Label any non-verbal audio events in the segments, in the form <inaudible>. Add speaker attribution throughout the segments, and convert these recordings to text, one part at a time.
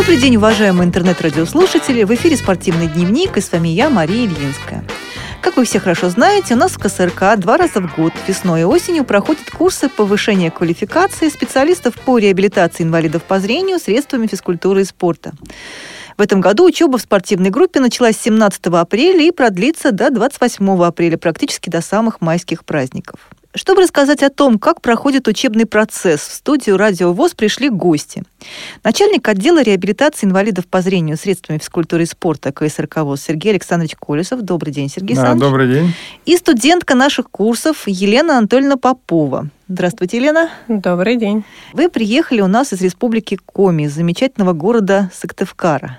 Speaker 1: Добрый день, уважаемые интернет-радиослушатели. В эфире «Спортивный дневник» и с вами я, Мария Ильинская. Как вы все хорошо знаете, у нас в КСРК два раза в год, весной и осенью, проходят курсы повышения квалификации специалистов по реабилитации инвалидов по зрению средствами физкультуры и спорта. В этом году учеба в спортивной группе началась 17 апреля и продлится до 28 апреля, практически до самых майских праздников. Чтобы рассказать о том, как проходит учебный процесс, в студию «Радио ВОЗ» пришли гости. Начальник отдела реабилитации инвалидов по зрению средствами физкультуры и спорта КСРК ВОЗ Сергей Александрович Колесов. Добрый день, Сергей
Speaker 2: да,
Speaker 1: Александрович.
Speaker 2: добрый день.
Speaker 1: И студентка наших курсов Елена Анатольевна Попова. Здравствуйте, Елена.
Speaker 3: Добрый день.
Speaker 1: Вы приехали у нас из республики Коми, из замечательного города Сыктывкара.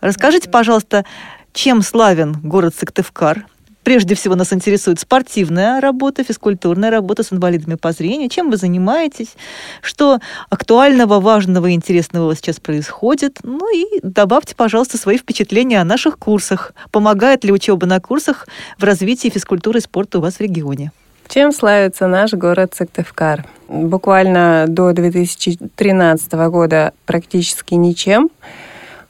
Speaker 1: Расскажите, пожалуйста, чем славен город Сыктывкар – Прежде всего нас интересует спортивная работа, физкультурная работа с инвалидами по зрению. Чем вы занимаетесь? Что актуального, важного и интересного у вас сейчас происходит? Ну и добавьте, пожалуйста, свои впечатления о наших курсах. Помогает ли учеба на курсах в развитии физкультуры и спорта у вас в регионе?
Speaker 3: Чем славится наш город Сыктывкар? Буквально до 2013 года практически ничем.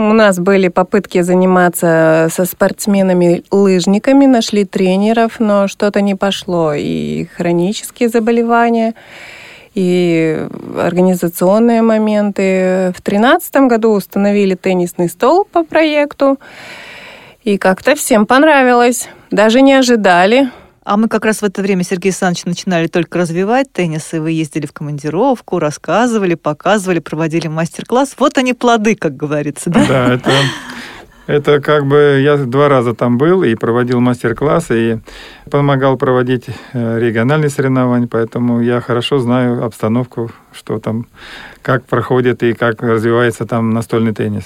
Speaker 3: У нас были попытки заниматься со спортсменами-лыжниками, нашли тренеров, но что-то не пошло. И хронические заболевания, и организационные моменты. В 2013 году установили теннисный стол по проекту, и как-то всем понравилось. Даже не ожидали.
Speaker 1: А мы как раз в это время, Сергей Александрович, начинали только развивать теннис, и вы ездили в командировку, рассказывали, показывали, проводили мастер-класс. Вот они плоды, как говорится, да?
Speaker 2: Да, это, это как бы я два раза там был и проводил мастер-классы, и помогал проводить э, региональные соревнования, поэтому я хорошо знаю обстановку, что там, как проходит и как развивается там настольный теннис.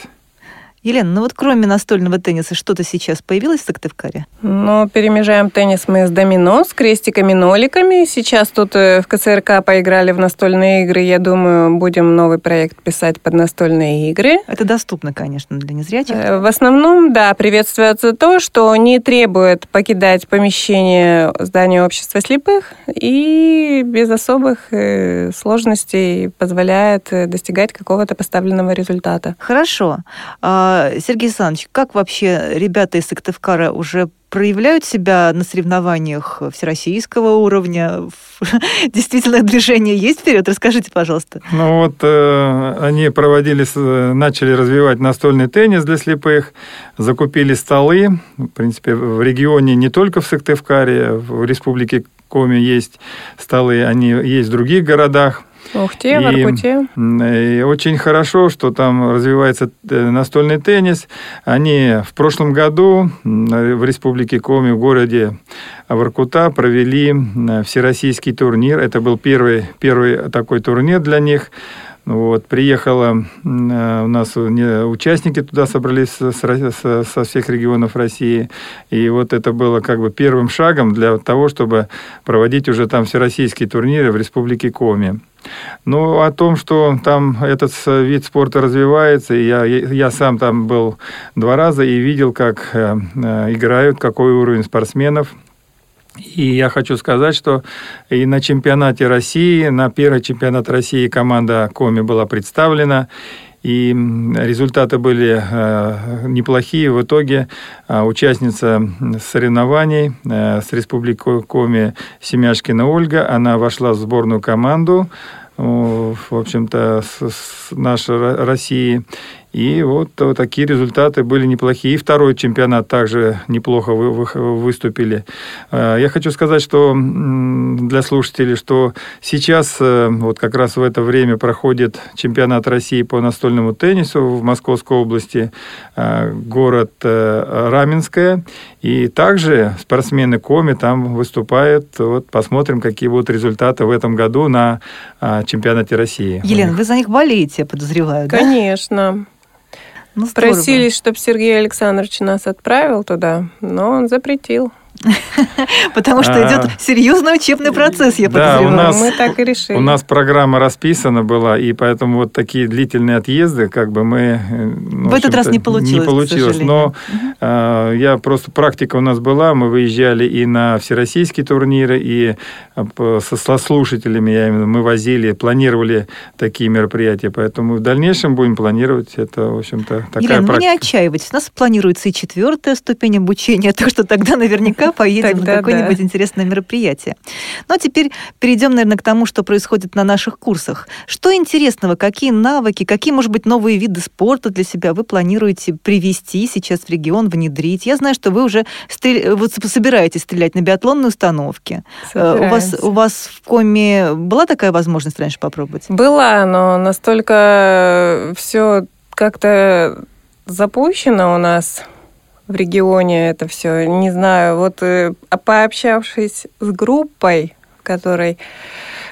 Speaker 1: Елена, ну вот кроме настольного тенниса, что-то сейчас появилось в Сыктывкаре?
Speaker 3: Ну, перемежаем теннис мы с домино, с крестиками-ноликами. Сейчас тут э, в КСРК поиграли в настольные игры. Я думаю, будем новый проект писать под настольные игры.
Speaker 1: Это доступно, конечно, для незрячих.
Speaker 3: Э, в основном, да, приветствуется то, что не требует покидать помещение здания общества слепых и без особых э, сложностей позволяет достигать какого-то поставленного результата.
Speaker 1: Хорошо. Сергей Александрович, как вообще ребята из Сыктывкара уже проявляют себя на соревнованиях всероссийского уровня? <laughs> Действительно, движение есть вперед? Расскажите, пожалуйста.
Speaker 2: Ну вот э, они проводили, начали развивать настольный теннис для слепых, закупили столы. В принципе, в регионе не только в Сыктывкаре, в республике Коми есть столы, они есть в других городах.
Speaker 3: Ухте, в Иркуте.
Speaker 2: И очень хорошо, что там развивается э, настольный теннис. Они в прошлом году в Республике Коми, в городе Воркута, провели всероссийский турнир. Это был первый, первый такой турнир для них. Вот, приехало э, у нас участники туда собрались со, со всех регионов России. И вот это было как бы первым шагом для того, чтобы проводить уже там всероссийские турниры в Республике Коми. Ну, о том, что там этот вид спорта развивается, я, я сам там был два раза и видел, как э, э, играют, какой уровень спортсменов. И я хочу сказать, что и на чемпионате России, на первый чемпионат России команда Коми была представлена, и результаты были э, неплохие. В итоге э, участница соревнований э, с Республикой Коми Семяшкина Ольга, она вошла в сборную команду, в общем-то, с, с нашей России. И вот, вот такие результаты были неплохие. И второй чемпионат также неплохо вы, вы, выступили. А, я хочу сказать, что для слушателей, что сейчас э, вот как раз в это время проходит чемпионат России по настольному теннису в Московской области, город э, Раменское. И также спортсмены Коми там выступают. Вот посмотрим, какие будут результаты в этом году на чемпионате России.
Speaker 1: Елена, вы за них болеете, подозреваю,
Speaker 3: да? Ну, Просили, чтобы Сергей Александрович нас отправил туда, но он запретил. <laughs>
Speaker 1: Потому что идет а. серьезный учебный процесс, я подозреваю.
Speaker 2: Да, у нас, Мы так и решили. У нас программа расписана была, и поэтому вот такие длительные отъезды, как бы мы...
Speaker 1: Э, ну, в этот раз не получилось,
Speaker 2: Не получилось, но угу. я просто... Практика у нас была, мы выезжали и на всероссийские турниры, и э, со слушателями, я именно, мы возили, планировали такие мероприятия, поэтому в дальнейшем будем планировать. Это, в общем-то, такая
Speaker 1: Елена,
Speaker 2: практика.
Speaker 1: не отчаивайтесь, у нас планируется и четвертая ступень обучения, <laughs> так что тогда наверняка поедем на какое-нибудь интересное мероприятие. Ну а теперь перейдем, наверное, к тому, что происходит на наших курсах. Что интересного, какие навыки, какие, может быть, новые виды спорта для себя вы планируете привести сейчас в регион, внедрить? Я знаю, что вы уже стрел... вот собираетесь стрелять на биатлонной установке. Э, у вас, у вас в Коме была такая возможность раньше попробовать?
Speaker 3: Была, но настолько все как-то запущено у нас в регионе это все. Не знаю, вот э, пообщавшись с группой, в которой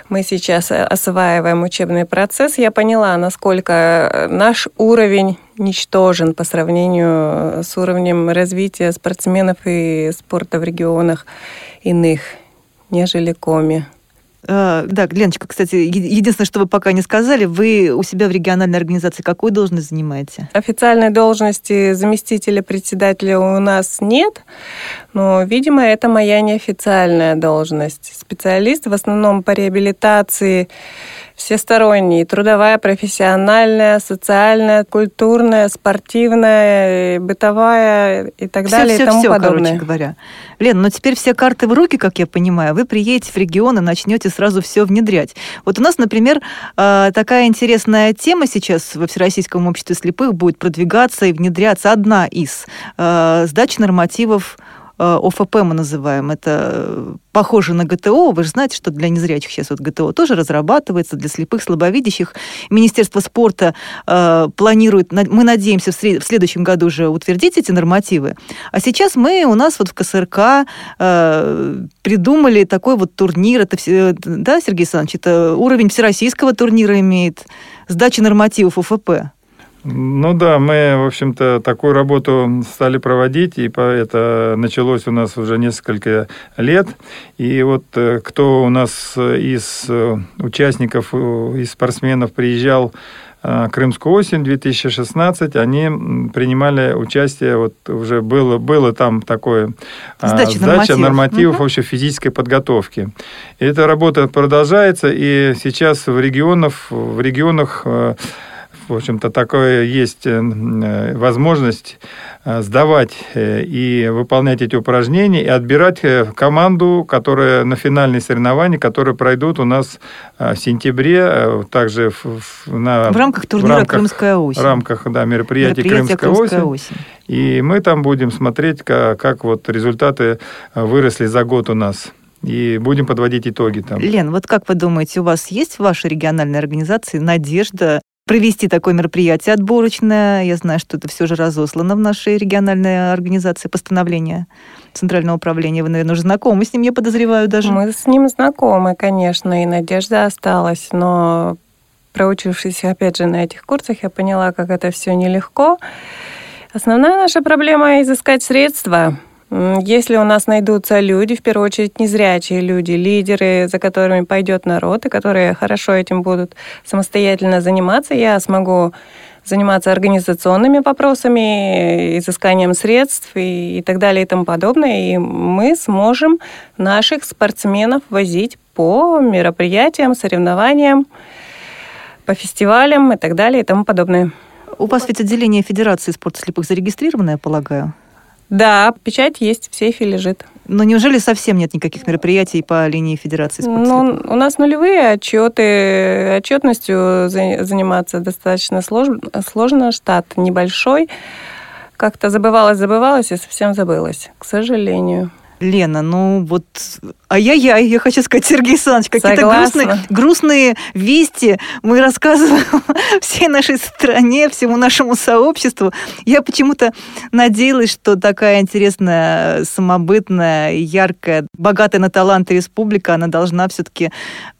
Speaker 3: мы сейчас осваиваем учебный процесс, я поняла, насколько наш уровень ничтожен по сравнению с уровнем развития спортсменов и спорта в регионах иных, нежели Коми.
Speaker 1: А, да, Леночка, кстати, единственное, что вы пока не сказали, вы у себя в региональной организации какую должность занимаете?
Speaker 3: Официальной должности заместителя председателя у нас нет, но, видимо, это моя неофициальная должность. Специалист в основном по реабилитации всесторонний, трудовая, профессиональная, социальная, культурная, спортивная, бытовая и так все, далее
Speaker 1: все,
Speaker 3: и тому
Speaker 1: все,
Speaker 3: подобное.
Speaker 1: короче говоря. Лен, но ну теперь все карты в руки, как я понимаю, вы приедете в регион и начнете сразу все внедрять. Вот у нас, например, а, такая интересная тема сейчас во Всероссийском обществе слепых будет продвигаться и внедряться одна из а, сдачи нормативов ОФП мы называем. Это э, похоже на ГТО. Вы же знаете, что для незрячих сейчас вот ГТО тоже разрабатывается, для слепых, слабовидящих. Министерство спорта э, планирует, мы надеемся, в, сред, в следующем году уже утвердить эти нормативы. А сейчас мы у нас вот в КСРК э, придумали такой вот турнир. Это, да, Сергей Александрович, это уровень всероссийского турнира имеет, сдача нормативов ОФП.
Speaker 2: Ну да, мы, в общем-то, такую работу стали проводить, и это началось у нас уже несколько лет. И вот э, кто у нас из э, участников, э, из спортсменов приезжал Крымскую осень 2016, они принимали участие, вот уже было, было там такое
Speaker 1: сдача,
Speaker 2: сдача нормативов, нормативов угу. вообще физической подготовки. И эта работа продолжается, и сейчас в регионах, в регионах в общем-то, такое есть э, э, возможность э, сдавать и выполнять эти упражнения и отбирать команду, которая на финальные соревнования, которые пройдут у нас в сентябре, также в,
Speaker 1: на, в рамках турнира в рамках, «Крымская осень».
Speaker 2: В рамках да, мероприятия, мероприятия «Крымская, Крымская осень». осень. И мы там будем смотреть, как, как вот результаты выросли за год у нас и будем подводить итоги там.
Speaker 1: Лен, вот как вы думаете, у вас есть в вашей региональной организации надежда провести такое мероприятие отборочное. Я знаю, что это все же разослано в нашей региональной организации постановления Центрального управления. Вы, наверное, уже знакомы с ним, я подозреваю даже.
Speaker 3: Мы с ним знакомы, конечно, и надежда осталась, но проучившись, опять же, на этих курсах, я поняла, как это все нелегко. Основная наша проблема – изыскать средства – если у нас найдутся люди, в первую очередь незрячие люди, лидеры, за которыми пойдет народ, и которые хорошо этим будут самостоятельно заниматься, я смогу заниматься организационными вопросами, изысканием средств и, и так далее и тому подобное. И мы сможем наших спортсменов возить по мероприятиям, соревнованиям, по фестивалям и так далее и тому подобное.
Speaker 1: У вас ведь отделение Федерации спорта слепых зарегистрированное, полагаю?
Speaker 3: Да, печать есть, в сейфе лежит.
Speaker 1: Но неужели совсем нет никаких мероприятий по линии Федерации спорта?
Speaker 3: Ну, у нас нулевые отчеты. Отчетностью заниматься достаточно сложно, сложно штат небольшой. Как-то забывалось, забывалось и совсем забылось, к сожалению.
Speaker 1: Лена, ну вот ай-яй-яй, я хочу сказать, Сергей Александрович, какие-то грустные, грустные вести мы рассказываем <laughs> всей нашей стране, всему нашему сообществу. Я почему-то надеялась, что такая интересная, самобытная, яркая, богатая на таланты республика, она должна все-таки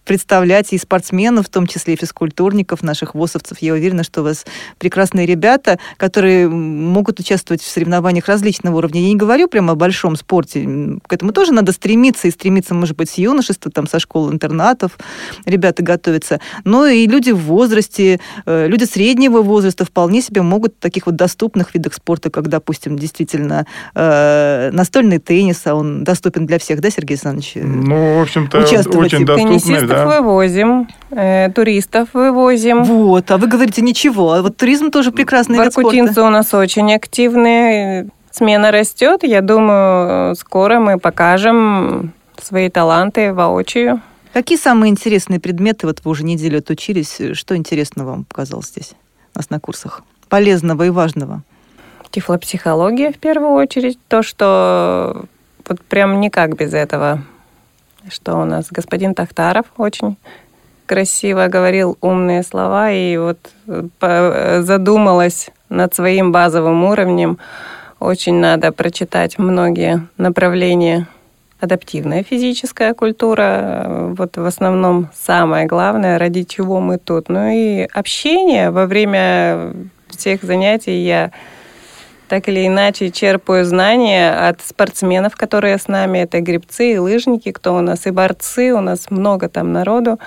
Speaker 1: представлять и спортсменов, в том числе и физкультурников, наших ВОСовцев. Я уверена, что у вас прекрасные ребята, которые могут участвовать в соревнованиях различного уровня. Я не говорю прямо о большом спорте. К этому тоже надо стремиться, и стремиться, может быть, с юношества, там, со школ-интернатов ребята готовятся. Но и люди в возрасте, э, люди среднего возраста вполне себе могут в таких вот доступных видах спорта, как, допустим, действительно э, настольный теннис, а он доступен для всех, да, Сергей Александрович?
Speaker 2: Ну, в общем-то, очень доступный,
Speaker 3: да. вывозим, э, туристов вывозим.
Speaker 1: Вот, а вы говорите ничего. А вот туризм тоже прекрасный
Speaker 3: Воркутинцы вид спорта. у нас очень активные. Смена растет. Я думаю, скоро мы покажем свои таланты воочию.
Speaker 1: Какие самые интересные предметы, вот вы уже неделю отучились, что интересно вам показалось здесь, у нас на курсах? Полезного и важного?
Speaker 3: Тифлопсихология в первую очередь. То, что вот прям никак без этого что у нас господин Тахтаров очень красиво говорил умные слова и вот э, задумалась над своим базовым уровнем. Очень надо прочитать многие направления. Адаптивная физическая культура, вот в основном самое главное, ради чего мы тут. Ну и общение во время всех занятий я так или иначе черпаю знания от спортсменов, которые с нами. Это грибцы и лыжники, кто у нас, и борцы. У нас много там народу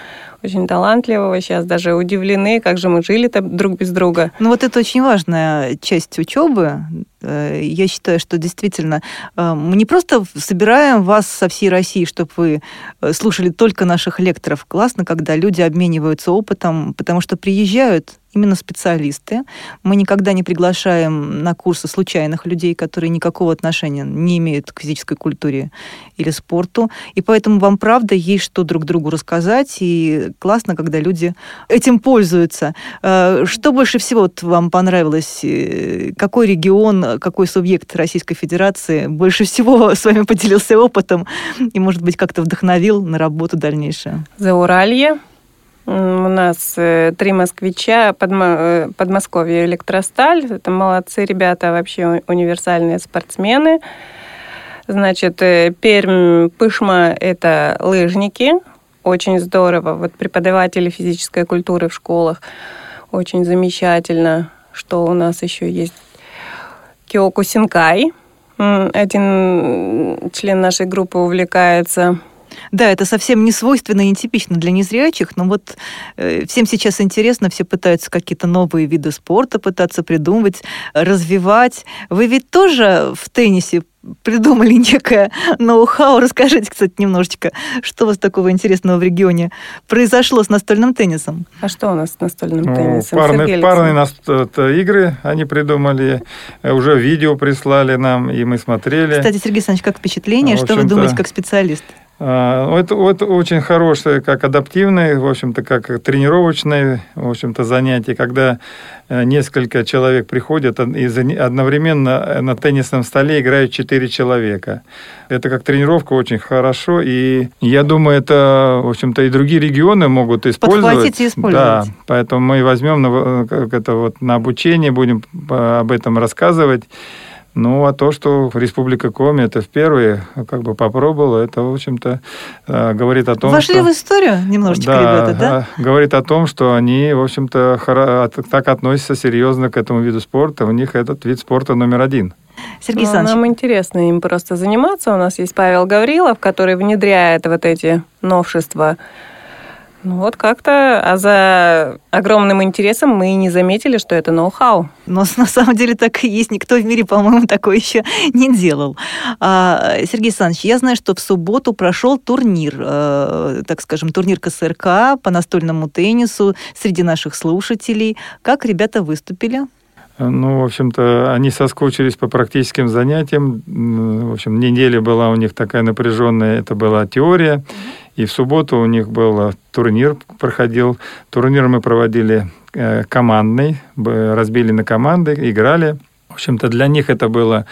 Speaker 3: очень талантливого. Сейчас даже удивлены, как же мы жили-то друг без друга.
Speaker 1: Ну вот это очень важная часть учебы. Э, я считаю, что действительно э, мы не просто собираем вас со всей России, чтобы вы э, слушали только наших лекторов. Классно, когда люди обмениваются опытом, потому что приезжают именно специалисты. Мы никогда не приглашаем на курсы случайных людей, которые никакого отношения не имеют к физической культуре или спорту. И поэтому вам, правда, есть что друг другу рассказать. И классно, когда люди этим пользуются. Э, что больше всего вам понравилось? Э, какой регион, какой субъект Российской Федерации больше всего <laughs> с вами поделился опытом и, может быть, как-то вдохновил на работу дальнейшую?
Speaker 3: Зауралье. У нас э, три москвича, Подмо... Подмосковье Электросталь. Это молодцы ребята, вообще универсальные спортсмены. Значит, Пермь, Пышма – это лыжники – очень здорово. Вот преподаватели физической культуры в школах очень замечательно, что у нас еще есть Киоку Синкай. Один член нашей группы увлекается
Speaker 1: да, это совсем не свойственно и нетипично для незрячих, но вот э, всем сейчас интересно, все пытаются какие-то новые виды спорта пытаться придумывать, развивать. Вы ведь тоже в теннисе придумали <laughs> некое ноу-хау. Расскажите, кстати, немножечко, что у вас такого интересного в регионе произошло с настольным теннисом?
Speaker 3: А что у нас с настольным ну, теннисом?
Speaker 2: Парные, парные нас, это, игры они придумали, э, уже видео прислали нам, и мы смотрели.
Speaker 1: Кстати, Сергей Александрович, как впечатление? Что вы думаете как специалист?
Speaker 2: А, это, это очень хорошее, как адаптивное, в общем-то, как тренировочное, в общем-то, занятие, когда э, несколько человек приходят и одновременно на теннисном столе играют четыре человека. Это как тренировка очень хорошо, и я думаю, это, в общем-то, и другие регионы могут использовать.
Speaker 1: Подхватить и использовать.
Speaker 2: Да, поэтому мы возьмем на, как это вот, на обучение, будем об этом рассказывать. Ну, а то, что Республика Коми это впервые как бы попробовала, это, в общем-то, э, говорит о том,
Speaker 1: Вошли что... в историю немножечко, да, ребята, да?
Speaker 2: говорит о том, что они, в общем-то, так относятся серьезно к этому виду спорта. У них этот вид спорта номер один.
Speaker 3: Сергей ну, Нам интересно им просто заниматься. У нас есть Павел Гаврилов, который внедряет вот эти новшества ну вот как-то, а за огромным интересом мы и не заметили, что это ноу-хау.
Speaker 1: Но на самом деле так и есть. Никто в мире, по-моему, <laughs> такое еще не делал. А, Сергей Александрович, я знаю, что в субботу прошел турнир, э, так скажем, турнир КСРК по настольному теннису среди наших слушателей. Как ребята выступили?
Speaker 2: Ну, в общем-то, они соскучились по практическим занятиям. В общем, неделя была у них такая напряженная, это была теория. И в субботу у них был турнир, проходил. Турнир мы проводили э, командный, разбили на команды, играли. В общем-то, для них это было,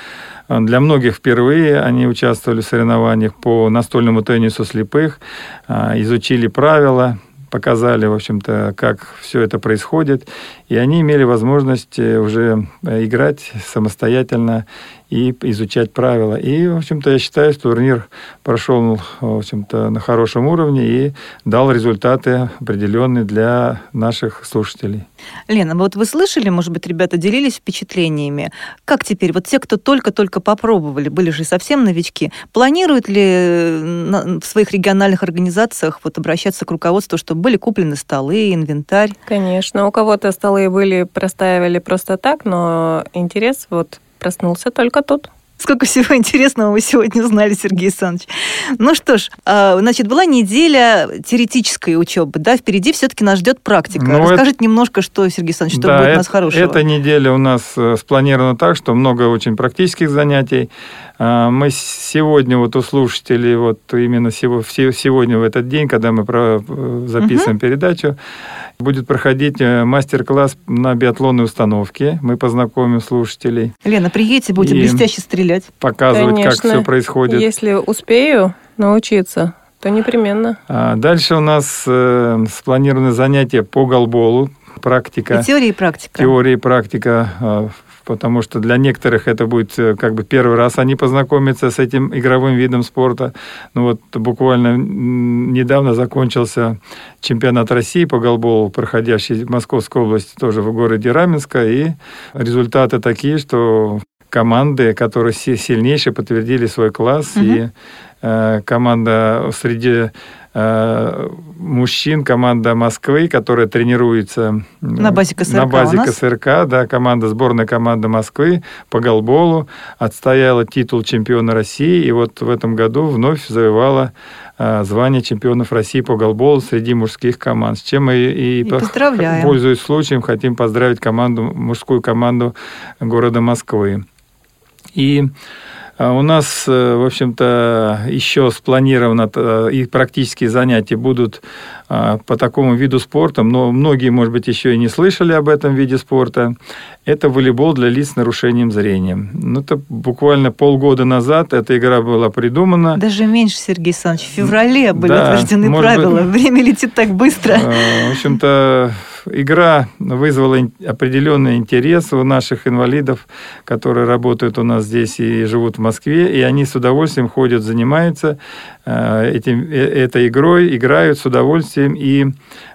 Speaker 2: э, для многих впервые. Они участвовали в соревнованиях по настольному теннису слепых, э, изучили правила, показали, в общем-то, как все это происходит. И они имели возможность уже играть самостоятельно и изучать правила. И, в общем-то, я считаю, что турнир прошел, в общем-то, на хорошем уровне и дал результаты определенные для наших слушателей.
Speaker 1: Лена, вот вы слышали, может быть, ребята делились впечатлениями. Как теперь, вот те, кто только-только попробовали, были же совсем новички, планируют ли в своих региональных организациях вот обращаться к руководству, чтобы были куплены столы, инвентарь?
Speaker 3: Конечно, у кого-то столы были, простаивали просто так, но интерес вот проснулся только тут.
Speaker 1: Сколько всего <laughs> интересного вы сегодня узнали, Сергей Александрович. Ну что ж, а, значит, была неделя теоретической учебы, да, впереди все-таки нас ждет практика. Ну, Расскажите это... немножко, что, Сергей Александрович, что да, будет у нас хорошего.
Speaker 2: Эта неделя у нас э, спланирована так, что много очень практических занятий. А, мы сегодня вот у слушателей, вот именно сегодня в этот день, когда мы э, записываем угу. передачу, будет проходить э, мастер-класс на биатлонной установке. Мы познакомим слушателей.
Speaker 1: Лена, приедете, будете блестяще стрелять.
Speaker 2: Показывать, Конечно. как все происходит.
Speaker 3: Если успею научиться, то непременно.
Speaker 2: А дальше у нас э, спланированы занятия по голболу, практика.
Speaker 1: И теория и практика.
Speaker 2: Теория и практика э, потому что для некоторых это будет э, как бы первый раз они познакомятся с этим игровым видом спорта. Ну вот буквально недавно закончился чемпионат России по голболу, проходящий в Московской области, тоже в городе Раменска, и результаты такие, что команды, которые сильнейшие, подтвердили свой класс, угу. и команда среди Э, мужчин команда Москвы, которая тренируется
Speaker 1: на базе КСРК,
Speaker 2: на базе КСРК да, команда, сборная команда Москвы по голболу отстояла титул чемпиона России, и вот в этом году вновь завоевала э, звание чемпионов России по голболу среди мужских команд, с чем мы и,
Speaker 1: и поздравляем.
Speaker 2: пользуясь случаем, хотим поздравить команду, мужскую команду города Москвы. И у нас, э, в общем-то, еще спланировано э, и практические занятия будут а, по такому виду спорта, но многие, может быть, еще и не слышали об этом виде спорта. Это волейбол для лиц с нарушением зрения. Ну, это буквально полгода назад эта игра была придумана.
Speaker 1: Даже меньше, Сергей Александрович. В феврале были да, утверждены правила. Быть, Время летит так быстро.
Speaker 2: А, в общем-то, игра вызвала определенный интерес у наших инвалидов, которые работают у нас здесь и живут в Москве, и они с удовольствием ходят, занимаются этим, э, этой игрой, играют с удовольствием и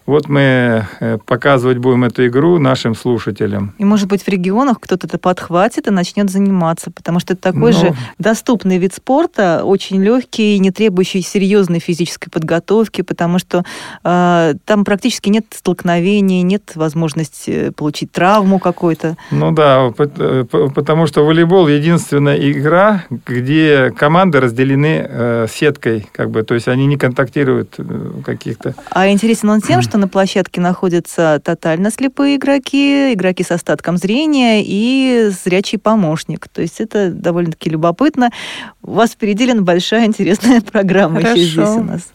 Speaker 2: вот мы э, показывать будем эту игру нашим слушателям.
Speaker 1: И, может быть, в регионах кто-то это подхватит и начнет заниматься, потому что это такой Но... же доступный вид спорта, очень легкий, не требующий серьезной физической подготовки, потому что э, там практически нет столкновений, нет возможности получить травму какой-то.
Speaker 2: Ну да, э, потому что волейбол единственная игра, где команды разделены э, сеткой, как бы, то есть они не контактируют э, каких-то.
Speaker 1: А интересен он тем, что на площадке находятся тотально слепые игроки, игроки с остатком зрения и зрячий помощник. То есть это довольно-таки любопытно. У вас впереди большая интересная <laughs> программа Хорошо. еще здесь у нас.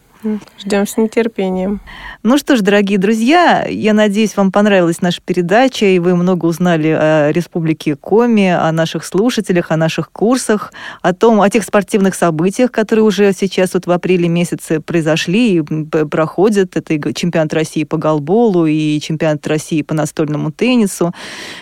Speaker 3: Ждем с нетерпением.
Speaker 1: Ну что ж, дорогие друзья, я надеюсь, вам понравилась наша передача, и вы много узнали о Республике Коми, о наших слушателях, о наших курсах, о том, о тех спортивных событиях, которые уже сейчас вот в апреле месяце произошли и проходят. Это чемпионат России по голболу и чемпионат России по настольному теннису.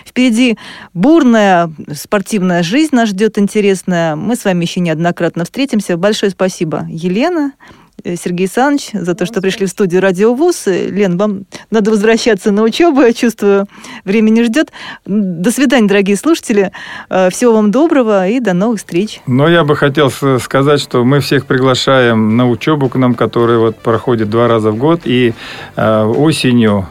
Speaker 1: Впереди бурная спортивная жизнь нас ждет интересная. Мы с вами еще неоднократно встретимся. Большое спасибо, Елена. Э, Сергей Александрович, за то, что пришли в студию Радио ВУЗ. Лен, вам надо возвращаться на учебу, я чувствую, время не ждет. До свидания, дорогие слушатели. Э, всего вам доброго и до новых встреч.
Speaker 2: Но я бы хотел сказать, что мы всех приглашаем на учебу к нам, которая вот проходит два раза в год. И э, осенью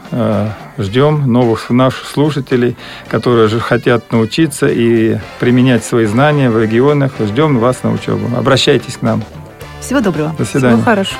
Speaker 2: ждем новых наших слушателей, которые же хотят научиться и применять свои знания в регионах. Ждем вас на учебу. Обращайтесь к нам.
Speaker 1: Всего доброго.
Speaker 2: До свидания.
Speaker 3: Всего хорошего.